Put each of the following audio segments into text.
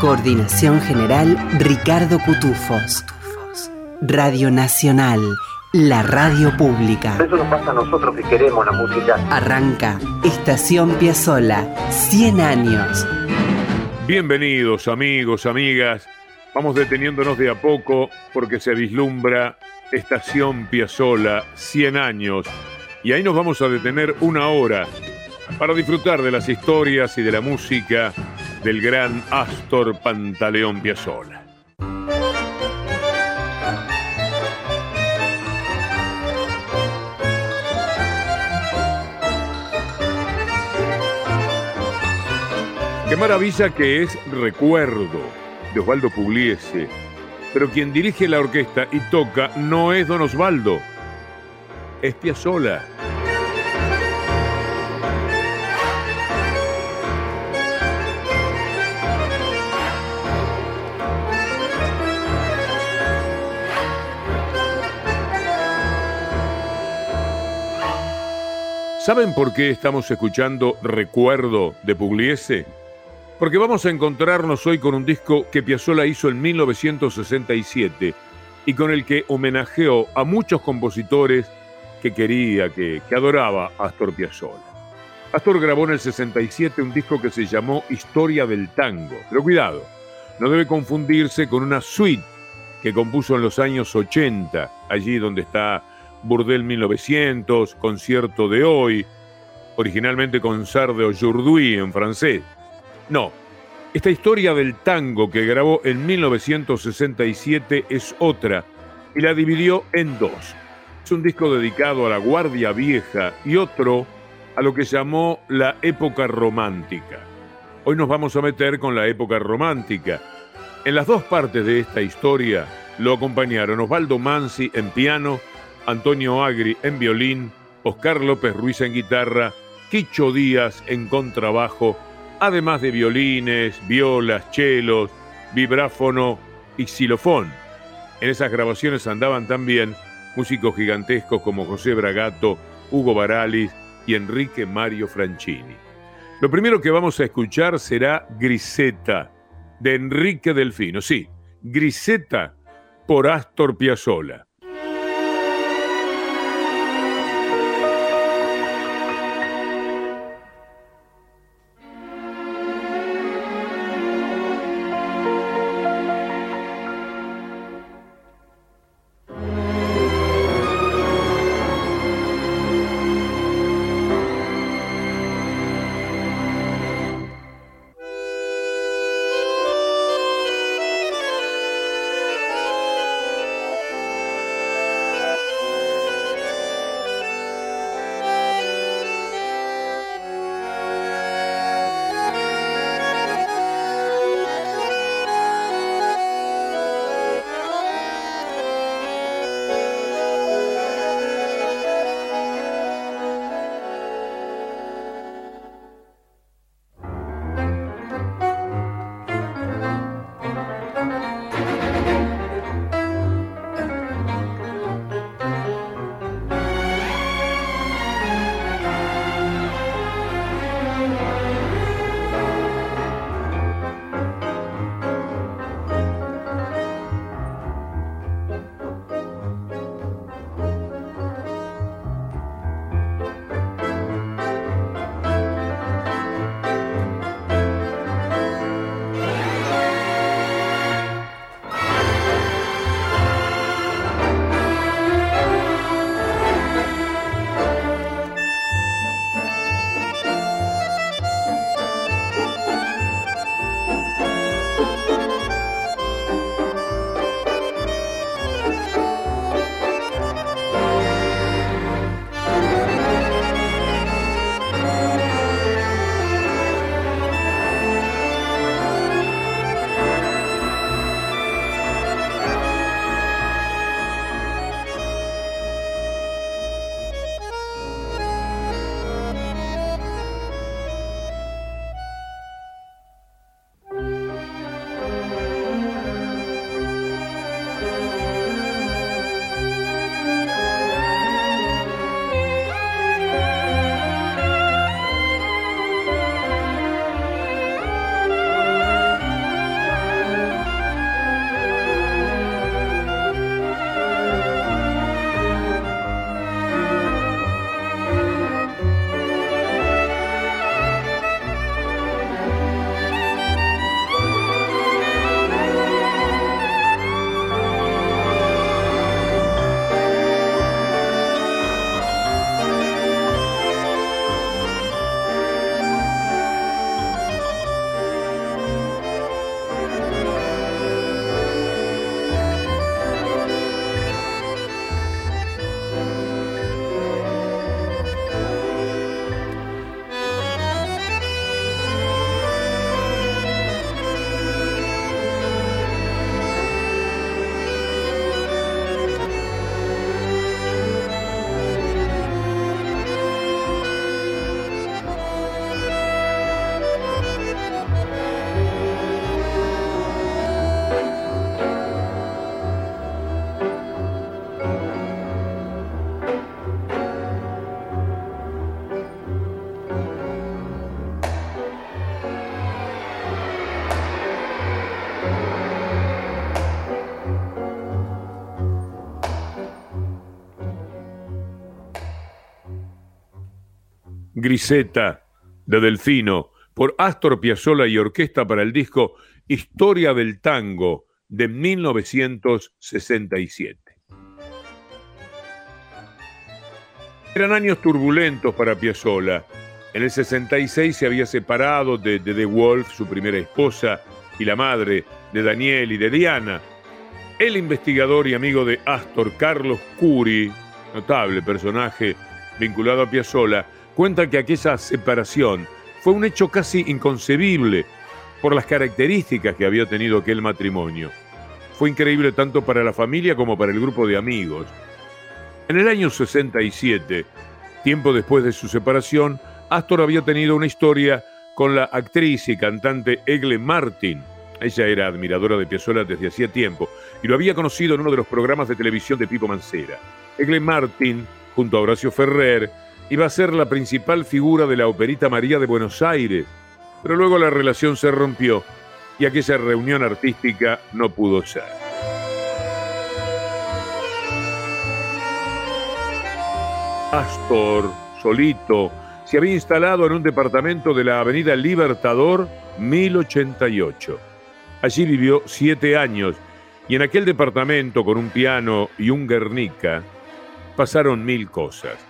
Coordinación General Ricardo Cutufos. Radio Nacional, la radio pública. Eso nos pasa a nosotros que queremos la música. Arranca Estación Piazzola, 100 años. Bienvenidos amigos, amigas. Vamos deteniéndonos de a poco porque se vislumbra Estación Piazzola, 100 años. Y ahí nos vamos a detener una hora para disfrutar de las historias y de la música del gran Astor Pantaleón Piazzolla. Qué maravilla que es Recuerdo de Osvaldo Pugliese, pero quien dirige la orquesta y toca no es Don Osvaldo, es Piazzolla. ¿Saben por qué estamos escuchando Recuerdo de Pugliese? Porque vamos a encontrarnos hoy con un disco que Piazzolla hizo en 1967 y con el que homenajeó a muchos compositores que quería, que, que adoraba Astor Piazzolla. Astor grabó en el 67 un disco que se llamó Historia del Tango. Pero cuidado, no debe confundirse con una suite que compuso en los años 80, allí donde está Burdel 1900, Concierto de Hoy, originalmente con Sarde Aujourd'hui en francés. No, esta historia del tango que grabó en 1967 es otra y la dividió en dos. Es un disco dedicado a la Guardia Vieja y otro a lo que llamó la época romántica. Hoy nos vamos a meter con la época romántica. En las dos partes de esta historia lo acompañaron Osvaldo Mansi en piano Antonio Agri en violín, Oscar López Ruiz en guitarra, Quicho Díaz en contrabajo, además de violines, violas, chelos, vibráfono y xilofón. En esas grabaciones andaban también músicos gigantescos como José Bragato, Hugo Baralis y Enrique Mario Franchini. Lo primero que vamos a escuchar será Griseta, de Enrique Delfino. Sí, Griseta por Astor Piazzolla. Griseta de Delfino por Astor Piazzolla y orquesta para el disco Historia del Tango de 1967. Eran años turbulentos para Piazzolla. En el 66 se había separado de, de The Wolf, su primera esposa, y la madre de Daniel y de Diana. El investigador y amigo de Astor, Carlos Curi, notable personaje vinculado a Piazzolla, cuenta que aquella separación fue un hecho casi inconcebible por las características que había tenido aquel matrimonio. Fue increíble tanto para la familia como para el grupo de amigos. En el año 67, tiempo después de su separación, Astor había tenido una historia con la actriz y cantante Egle Martin. Ella era admiradora de Piazzolla desde hacía tiempo y lo había conocido en uno de los programas de televisión de Pipo Mancera. Egle Martin, junto a Horacio Ferrer, iba a ser la principal figura de la Operita María de Buenos Aires, pero luego la relación se rompió y aquella reunión artística no pudo ser. Astor, solito, se había instalado en un departamento de la Avenida Libertador 1088. Allí vivió siete años y en aquel departamento, con un piano y un Guernica, pasaron mil cosas.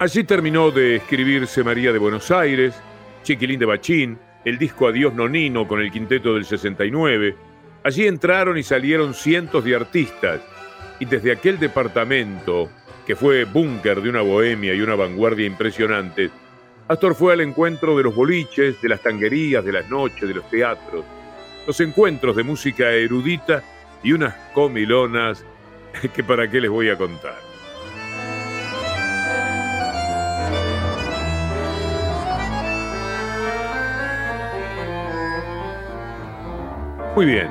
Allí terminó de escribirse María de Buenos Aires, Chiquilín de Bachín, el disco Adiós Nonino con el quinteto del 69. Allí entraron y salieron cientos de artistas y desde aquel departamento, que fue búnker de una bohemia y una vanguardia impresionante, Astor fue al encuentro de los boliches, de las tanguerías, de las noches, de los teatros, los encuentros de música erudita y unas comilonas que para qué les voy a contar. Muy bien,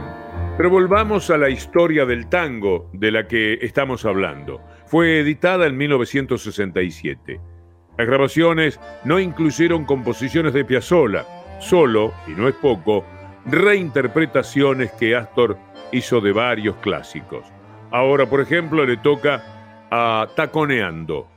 pero volvamos a la historia del tango de la que estamos hablando. Fue editada en 1967. Las grabaciones no incluyeron composiciones de Piazzolla, solo, y no es poco, reinterpretaciones que Astor hizo de varios clásicos. Ahora, por ejemplo, le toca a Taconeando.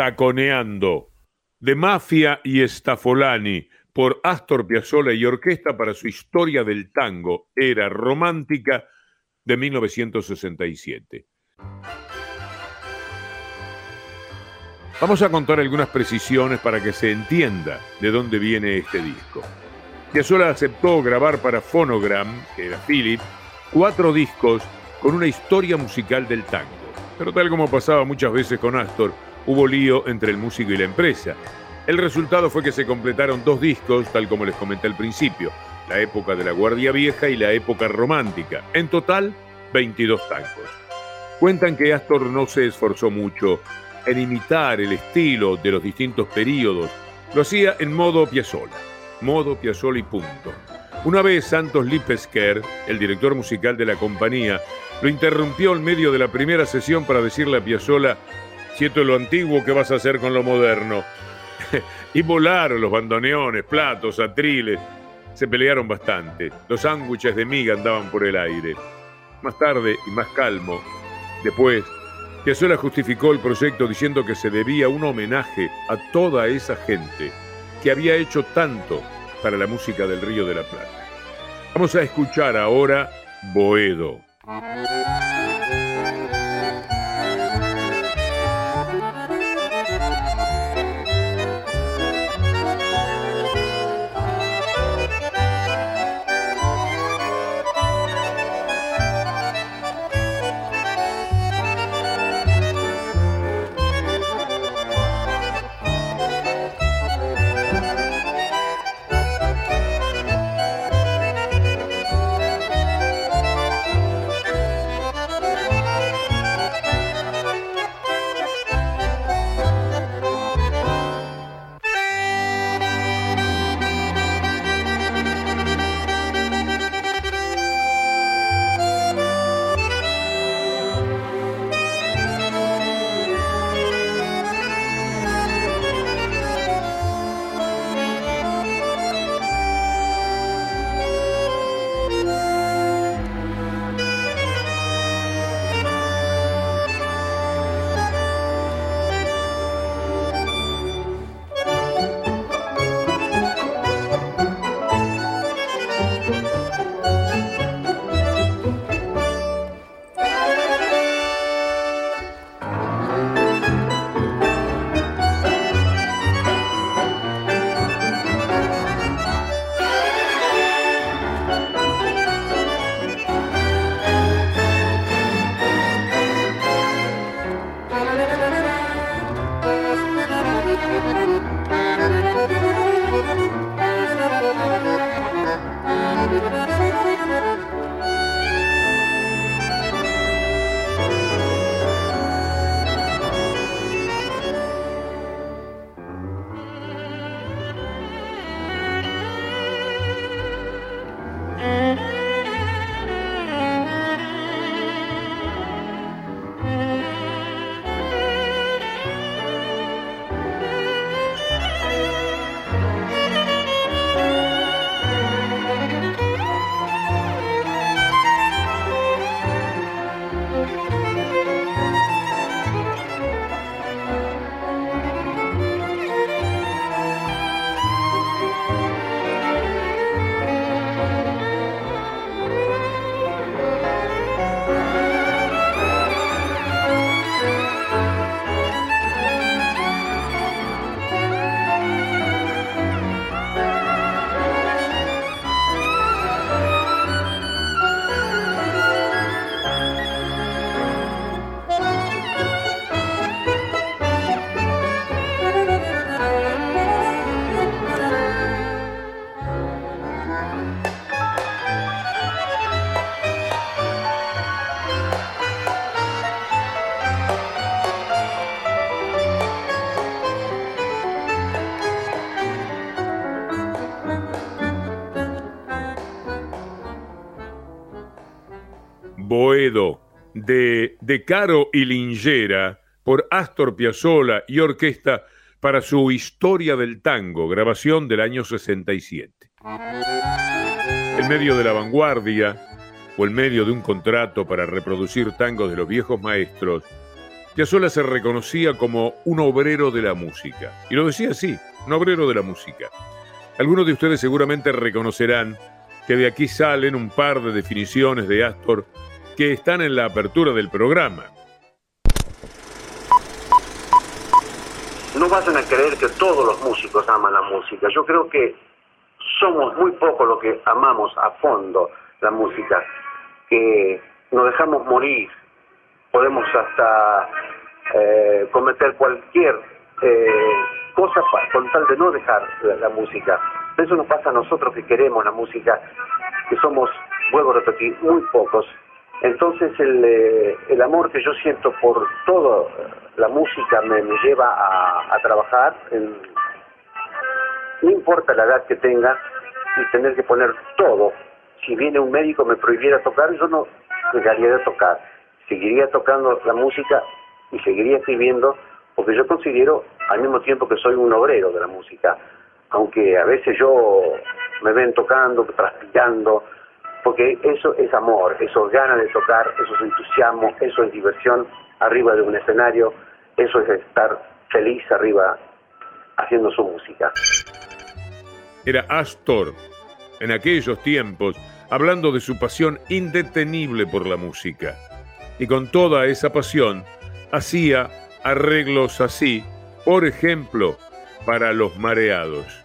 Taconeando, de Mafia y Stafolani, por Astor Piazzolla y Orquesta para su historia del tango, era romántica de 1967. Vamos a contar algunas precisiones para que se entienda de dónde viene este disco. Piazzolla aceptó grabar para Phonogram, que era Philip, cuatro discos con una historia musical del tango. Pero tal como pasaba muchas veces con Astor, hubo lío entre el músico y la empresa. El resultado fue que se completaron dos discos, tal como les comenté al principio, la época de la Guardia Vieja y la época romántica. En total, 22 tangos. Cuentan que Astor no se esforzó mucho en imitar el estilo de los distintos períodos. Lo hacía en modo Piazzolla, modo Piazzolla y punto. Una vez Santos Lipesker, el director musical de la compañía, lo interrumpió en medio de la primera sesión para decirle a Piazzolla, lo antiguo, ¿qué vas a hacer con lo moderno? y volaron los bandoneones, platos, atriles. Se pelearon bastante. Los sándwiches de miga andaban por el aire. Más tarde y más calmo, después, Piazzolla justificó el proyecto diciendo que se debía un homenaje a toda esa gente que había hecho tanto para la música del Río de la Plata. Vamos a escuchar ahora Boedo. De De Caro y Lingera por Astor Piazzolla y orquesta para su Historia del Tango, grabación del año 67. En medio de la vanguardia o en medio de un contrato para reproducir tangos de los viejos maestros, Piazzolla se reconocía como un obrero de la música. Y lo decía así, un obrero de la música. Algunos de ustedes seguramente reconocerán que de aquí salen un par de definiciones de Astor que están en la apertura del programa. No vayan a creer que todos los músicos aman la música. Yo creo que somos muy pocos los que amamos a fondo la música, que nos dejamos morir, podemos hasta eh, cometer cualquier eh, cosa con tal de no dejar la, música. Eso nos pasa a nosotros que queremos la música, que somos, vuelvo a repetir, muy pocos. Entonces el, eh, el amor que yo siento por toda la música me, lleva a, a trabajar, no importa la edad que tenga, y tener que poner todo. Si viene un médico me prohibiera tocar, yo no dejaría de tocar. Seguiría tocando la música y seguiría escribiendo porque yo considero al mismo tiempo que soy un obrero de la música, aunque a veces yo me ven tocando, transpirando, porque eso es amor, eso es ganas de tocar, eso es entusiasmo, eso es diversión arriba de un escenario, eso es estar feliz arriba haciendo su música. Era Astor, en aquellos tiempos, hablando de su pasión indetenible por la música. Y con toda esa pasión, hacía arreglos así, por ejemplo, para los mareados.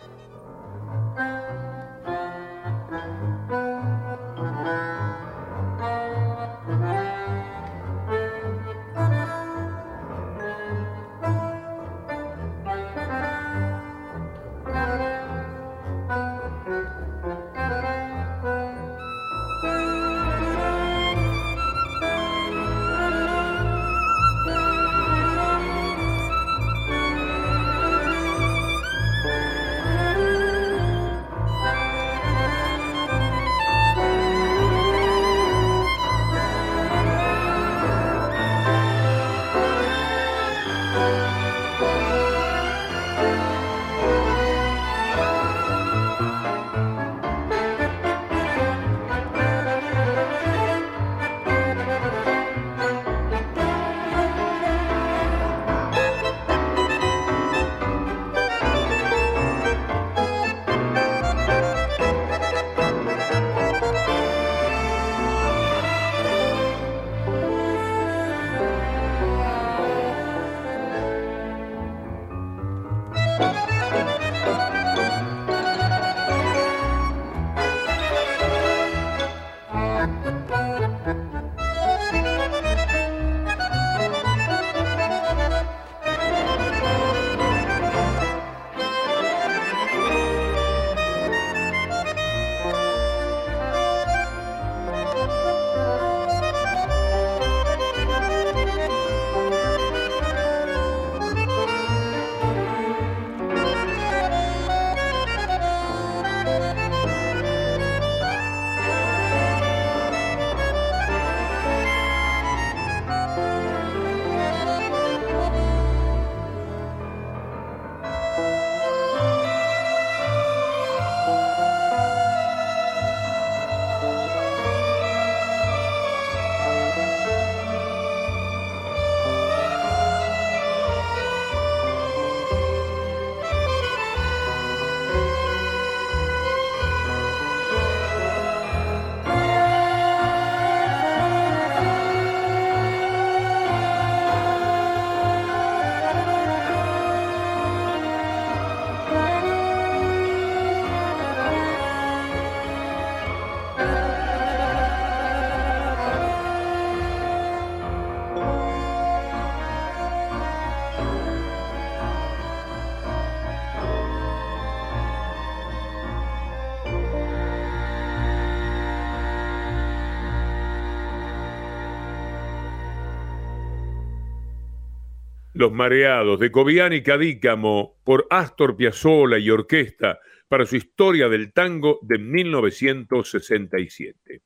Los Mareados de Cobian y Cadícamo por Astor Piazzolla y Orquesta para su historia del tango de 1967.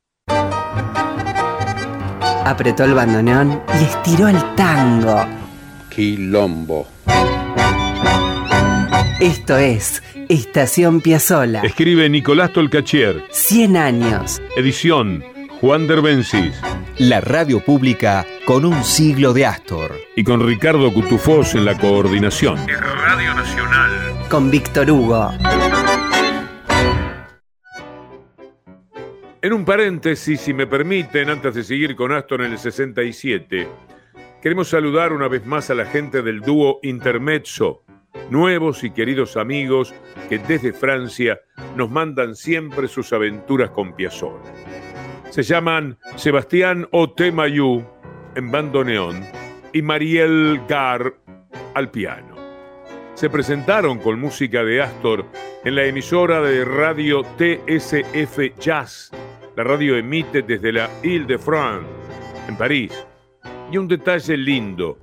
Apretó el bandoneón y estiró el tango. Quilombo. Esto es Estación Piazzola. Escribe Nicolás Tolcachier. 100 años. Edición Juan Derbencis. la radio pública con un siglo de Astor. Y con Ricardo Cutufós en la coordinación. Radio Nacional. Con Víctor Hugo. En un paréntesis, si me permiten, antes de seguir con Astor en el 67, queremos saludar una vez más a la gente del dúo Intermezzo, nuevos y queridos amigos que desde Francia nos mandan siempre sus aventuras con Piazzolla. Se llaman Sebastián Otemayú en bandoneón y Mariel Gar al piano. Se presentaron con música de Astor en la emisora de radio TSF Jazz. La radio emite desde la Ile-de-France, en París. Y un detalle lindo,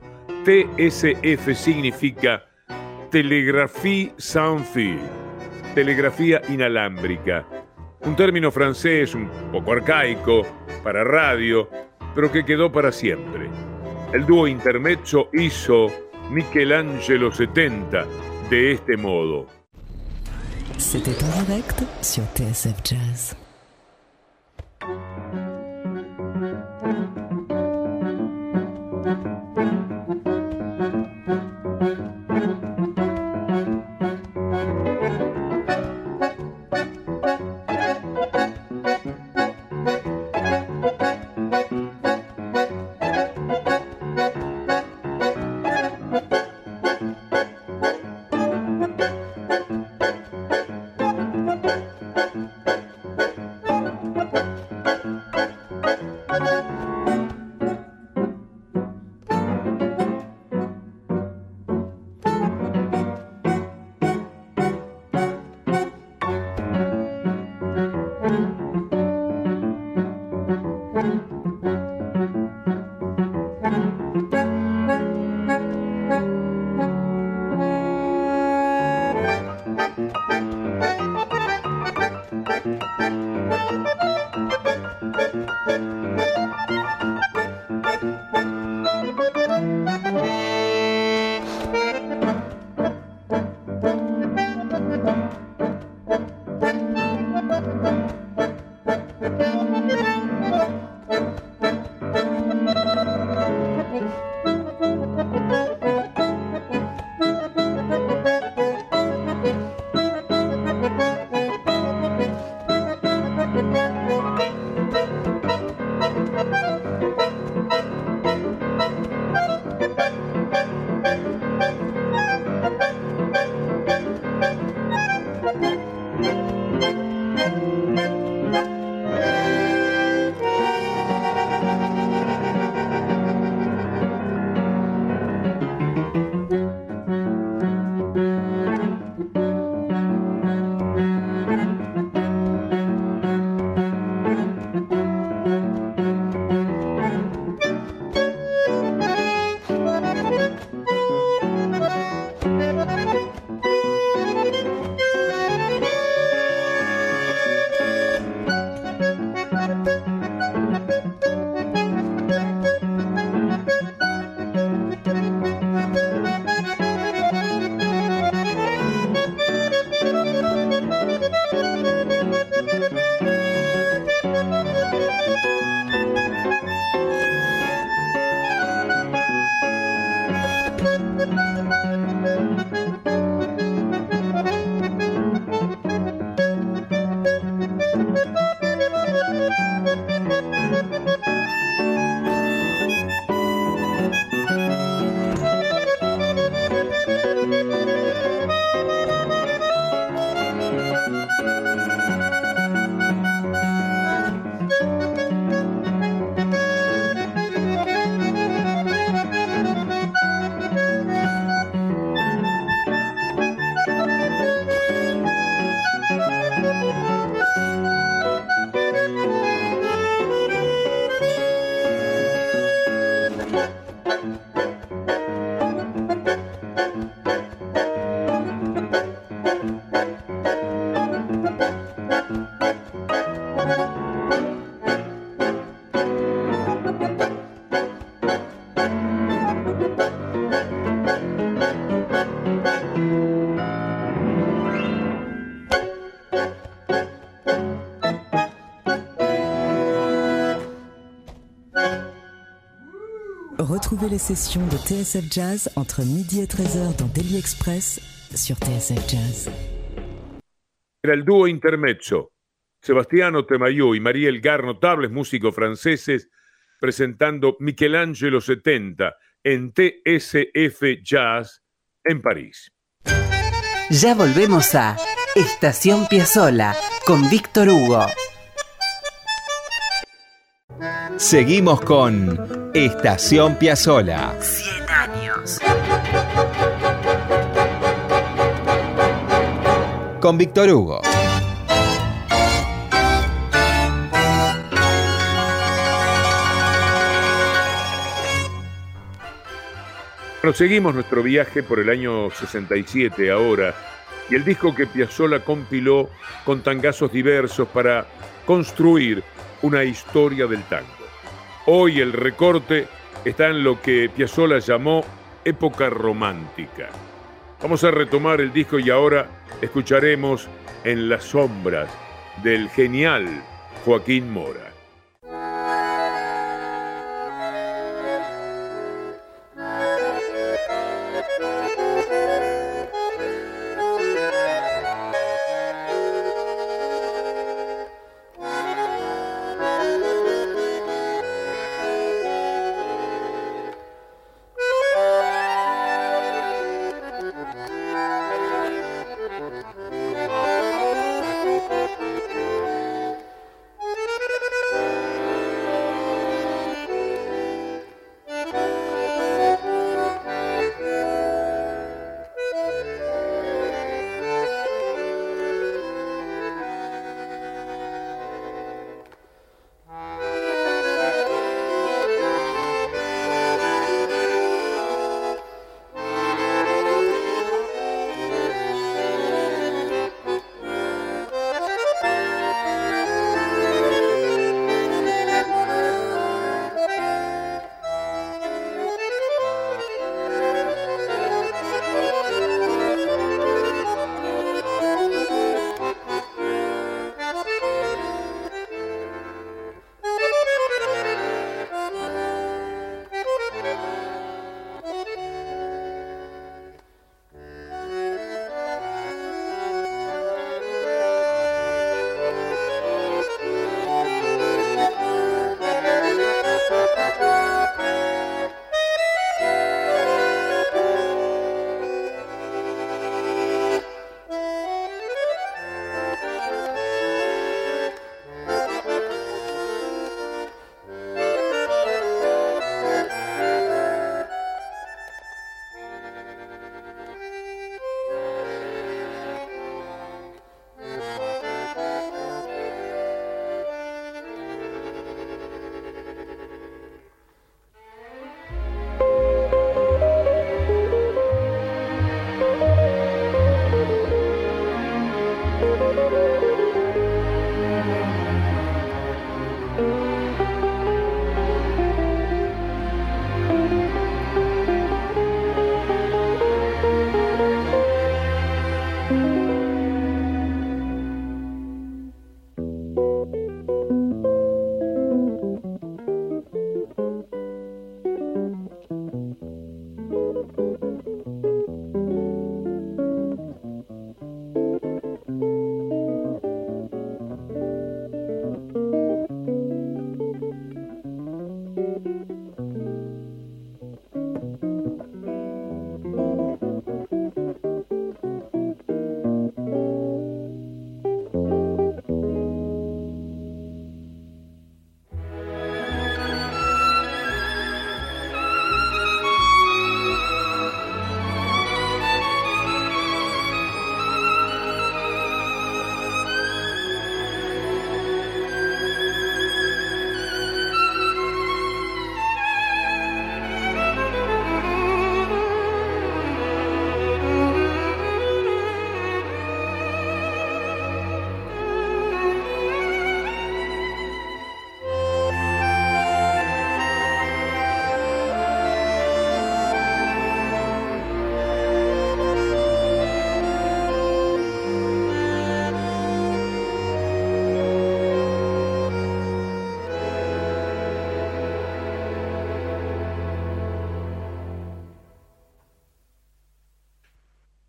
TSF significa Telegrafía sans fil, telegrafía inalámbrica un término francés un poco arcaico para radio, pero que quedó para siempre. El dúo intermezzo hizo Michelangelo 70 de este modo. C'était en sur TSF Jazz. Retrouvez les sessions de TSF Jazz entre midi et 13h dans Daily Express sur TSF Jazz. Era el dúo intermezzo. Sebastiano Temayó y María Elgar, notables músicos franceses, presentando Michelangelo 70 en TSF Jazz en París. Ya volvemos a Estación Piazzola con Víctor Hugo. Seguimos con Estación Piazzola. 100 años. Con Víctor Hugo. Proseguimos nuestro viaje por el año 67 ahora y el disco que Piazzolla compiló con tangazos diversos para construir una historia del tango. Hoy el recorte está en lo que Piazzolla llamó época romántica. Vamos a retomar el disco y ahora escucharemos En las sombras del genial Joaquín Mora.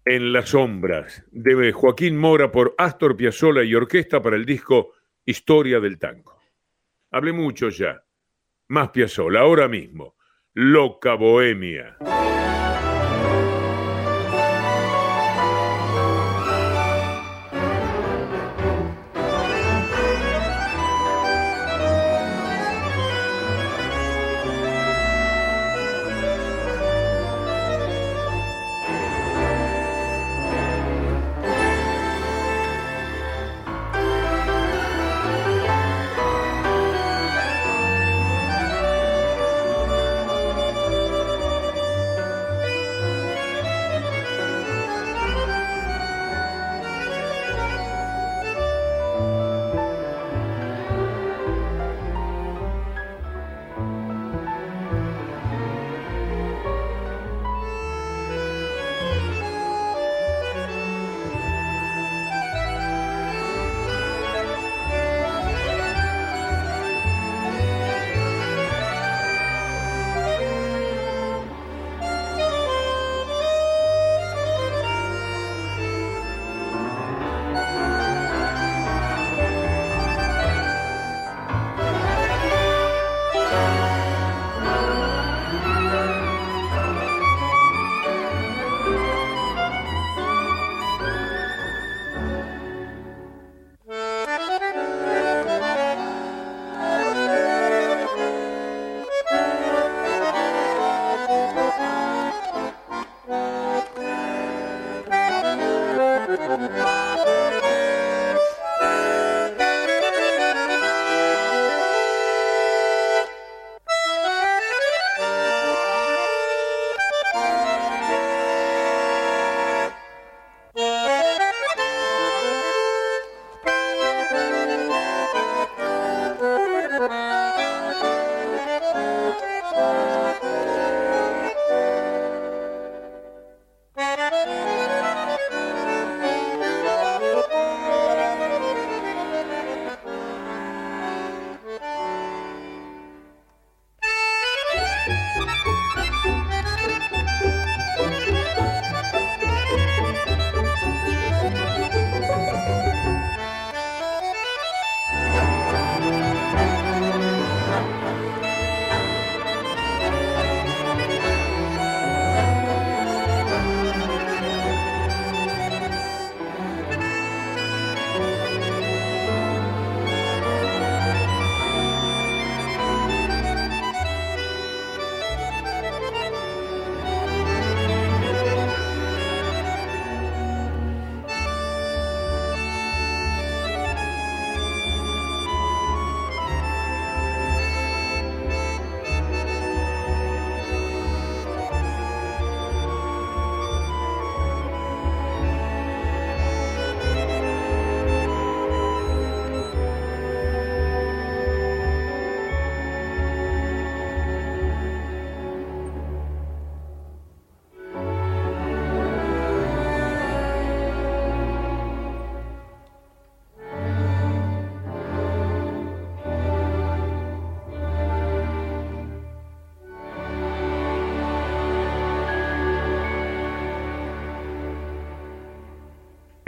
En las sombras de Joaquín Mora por Astor Piazzolla y orquesta para el disco Historia del Tango. Hablé mucho ya. Más Piazzolla, ahora mismo. Loca Bohemia.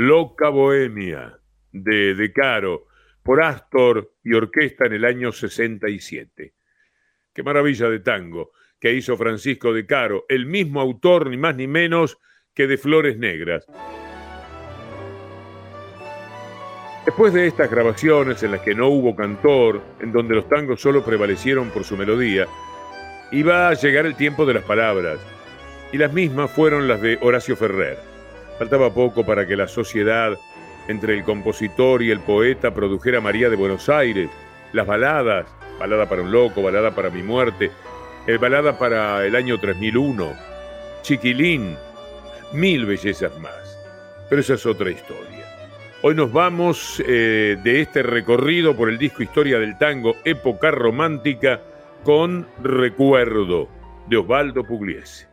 Loca Bohemia de De Caro por Astor y orquesta en el año 67. Qué maravilla de tango que hizo Francisco De Caro, el mismo autor ni más ni menos que de Flores Negras. Después de estas grabaciones en las que no hubo cantor, en donde los tangos solo prevalecieron por su melodía, iba a llegar el tiempo de las palabras, y las mismas fueron las de Horacio Ferrer. Faltaba poco para que la sociedad entre el compositor y el poeta produjera María de Buenos Aires, las baladas, balada para un loco, balada para mi muerte, el balada para el año 3001, Chiquilín, mil bellezas más. Pero esa es otra historia. Hoy nos vamos eh, de este recorrido por el disco Historia del Tango, época romántica, con Recuerdo de Osvaldo Pugliese.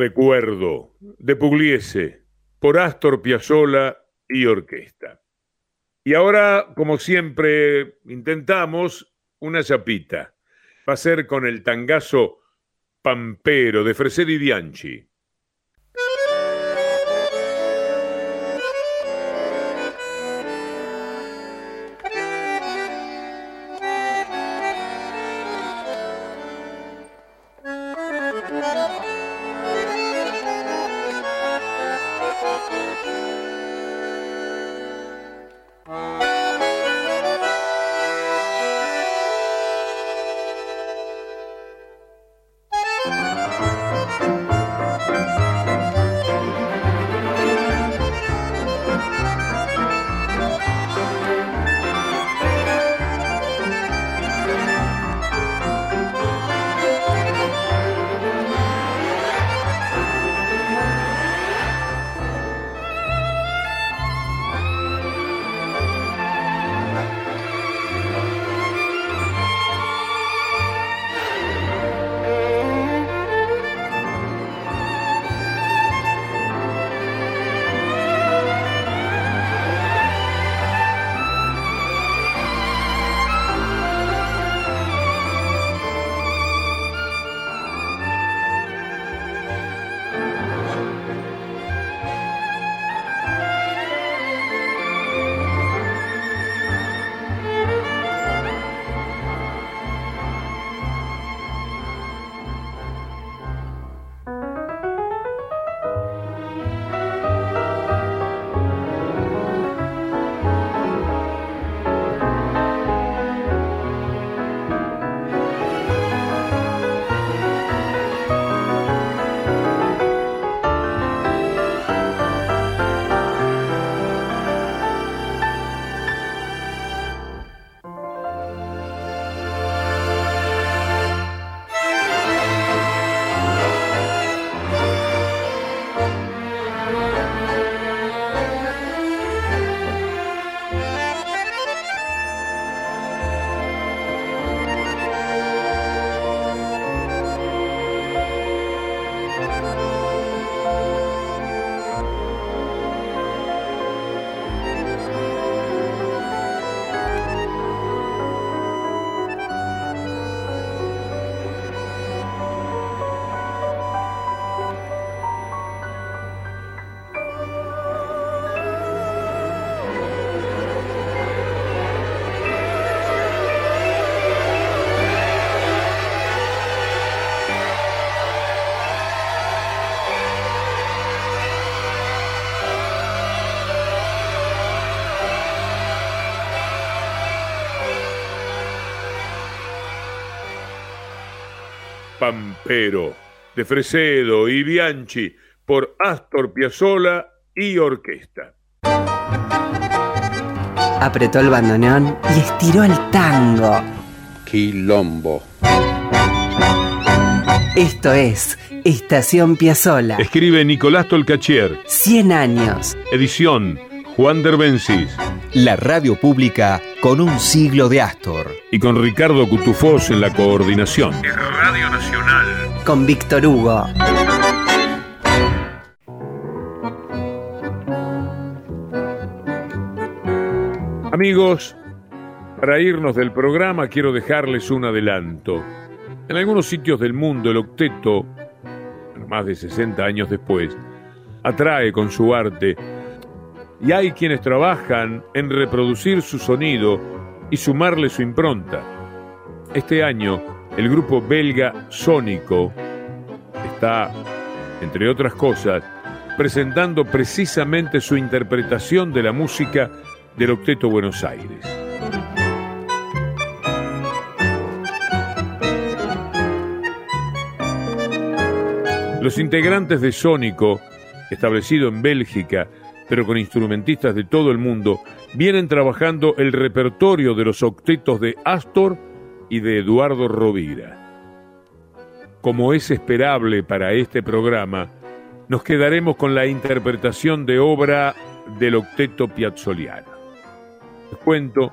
Recuerdo de Pugliese por Astor Piazzolla y orquesta. Y ahora, como siempre, intentamos una chapita. Va a ser con el tangazo Pampero de Freseri Bianchi. Pampero, de Fresedo y Bianchi, por Astor Piazzolla y orquesta. Apretó el bandoneón y estiró el tango. Quilombo. Esto es Estación Piazzola. Escribe Nicolás Tolcachier. 100 años. Edición Juan Derbencis. La radio pública con un siglo de Astor. Y con Ricardo Cutufós en la coordinación. Nacional. Con Víctor Hugo. Amigos, para irnos del programa quiero dejarles un adelanto. En algunos sitios del mundo el octeto, más de 60 años después, atrae con su arte y hay quienes trabajan en reproducir su sonido y sumarle su impronta. Este año, el grupo belga Sónico está, entre otras cosas, presentando precisamente su interpretación de la música del Octeto Buenos Aires. Los integrantes de Sónico, establecido en Bélgica, pero con instrumentistas de todo el mundo, vienen trabajando el repertorio de los octetos de Astor y de Eduardo Rovira. Como es esperable para este programa, nos quedaremos con la interpretación de obra del octeto piazzoliano. Les cuento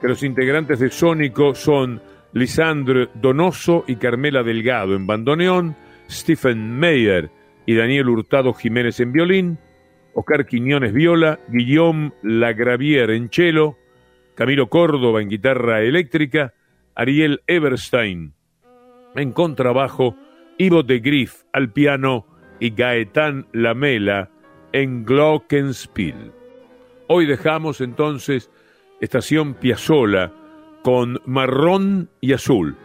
que los integrantes de Sónico son Lisandre Donoso y Carmela Delgado en bandoneón, Stephen Meyer y Daniel Hurtado Jiménez en violín, Oscar Quiñones viola, Guillaume Lagravier en cello, Camilo Córdoba en guitarra eléctrica, Ariel Everstein en contrabajo, Ivo de Griff al piano y Gaetán Lamela en glockenspiel. Hoy dejamos entonces Estación Piazzola con Marrón y Azul,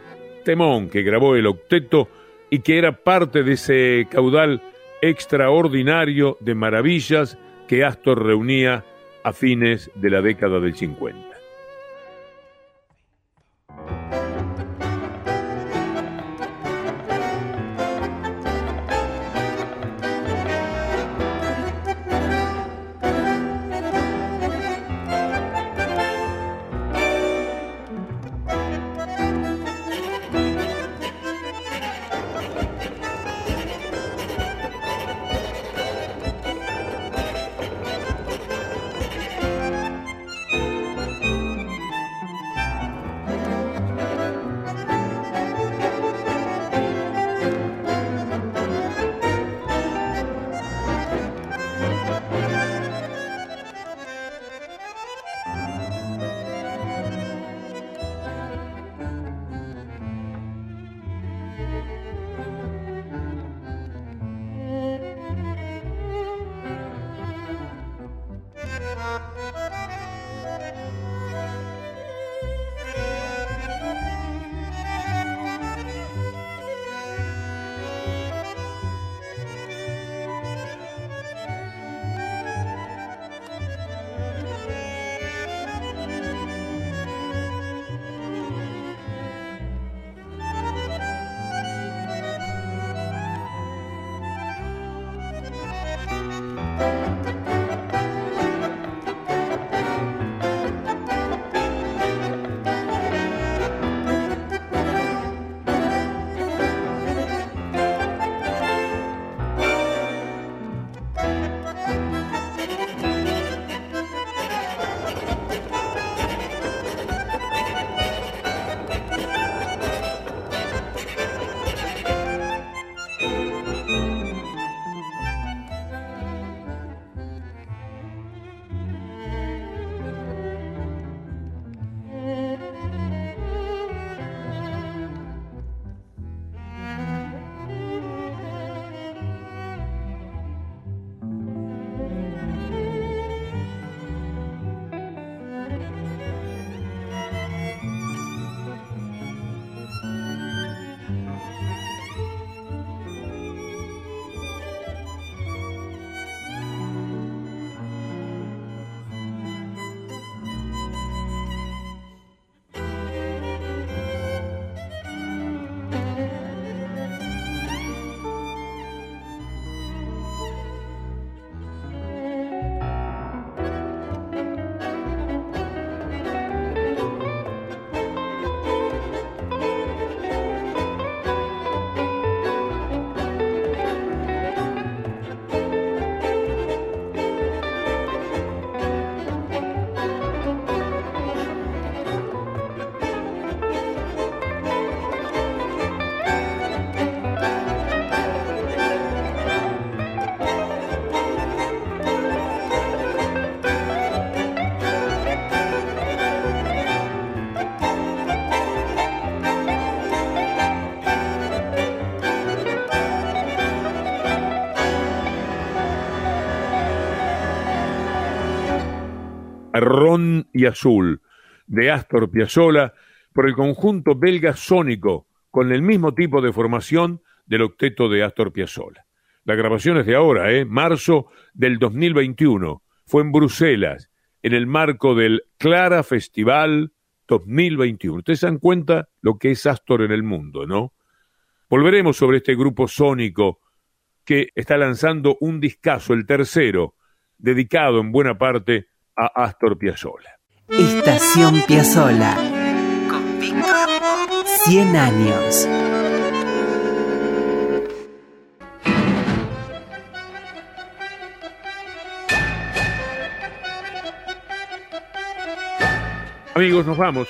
temón que grabó el octeto y que era parte de ese caudal extraordinario de maravillas que Astor reunía a fines de la década del 50. Ron y Azul, de Astor Piazzolla, por el conjunto belga Sónico, con el mismo tipo de formación del octeto de Astor Piazzolla. La grabación es de ahora, ¿eh? marzo del 2021. Fue en Bruselas, en el marco del Clara Festival 2021. Ustedes se dan cuenta lo que es Astor en el mundo, ¿no? Volveremos sobre este grupo sónico que está lanzando un discazo, el tercero, dedicado en buena parte a Astor Piazzolla. Estación Piazzolla. Con 100 años. Amigos, nos vamos.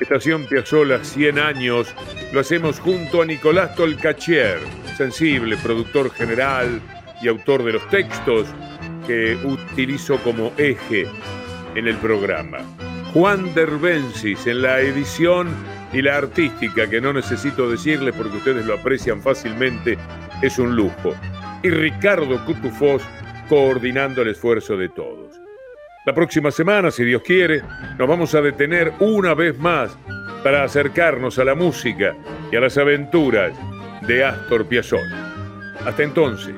Estación Piazzola 100 años. Lo hacemos junto a Nicolás Tolcachier, sensible productor general y autor de los textos, que utilizo como eje en el programa. Juan Derbensis en la edición y la artística, que no necesito decirle porque ustedes lo aprecian fácilmente, es un lujo. Y Ricardo Cutufós coordinando el esfuerzo de todos. La próxima semana, si Dios quiere, nos vamos a detener una vez más para acercarnos a la música y a las aventuras de Astor Piazzolla. Hasta entonces,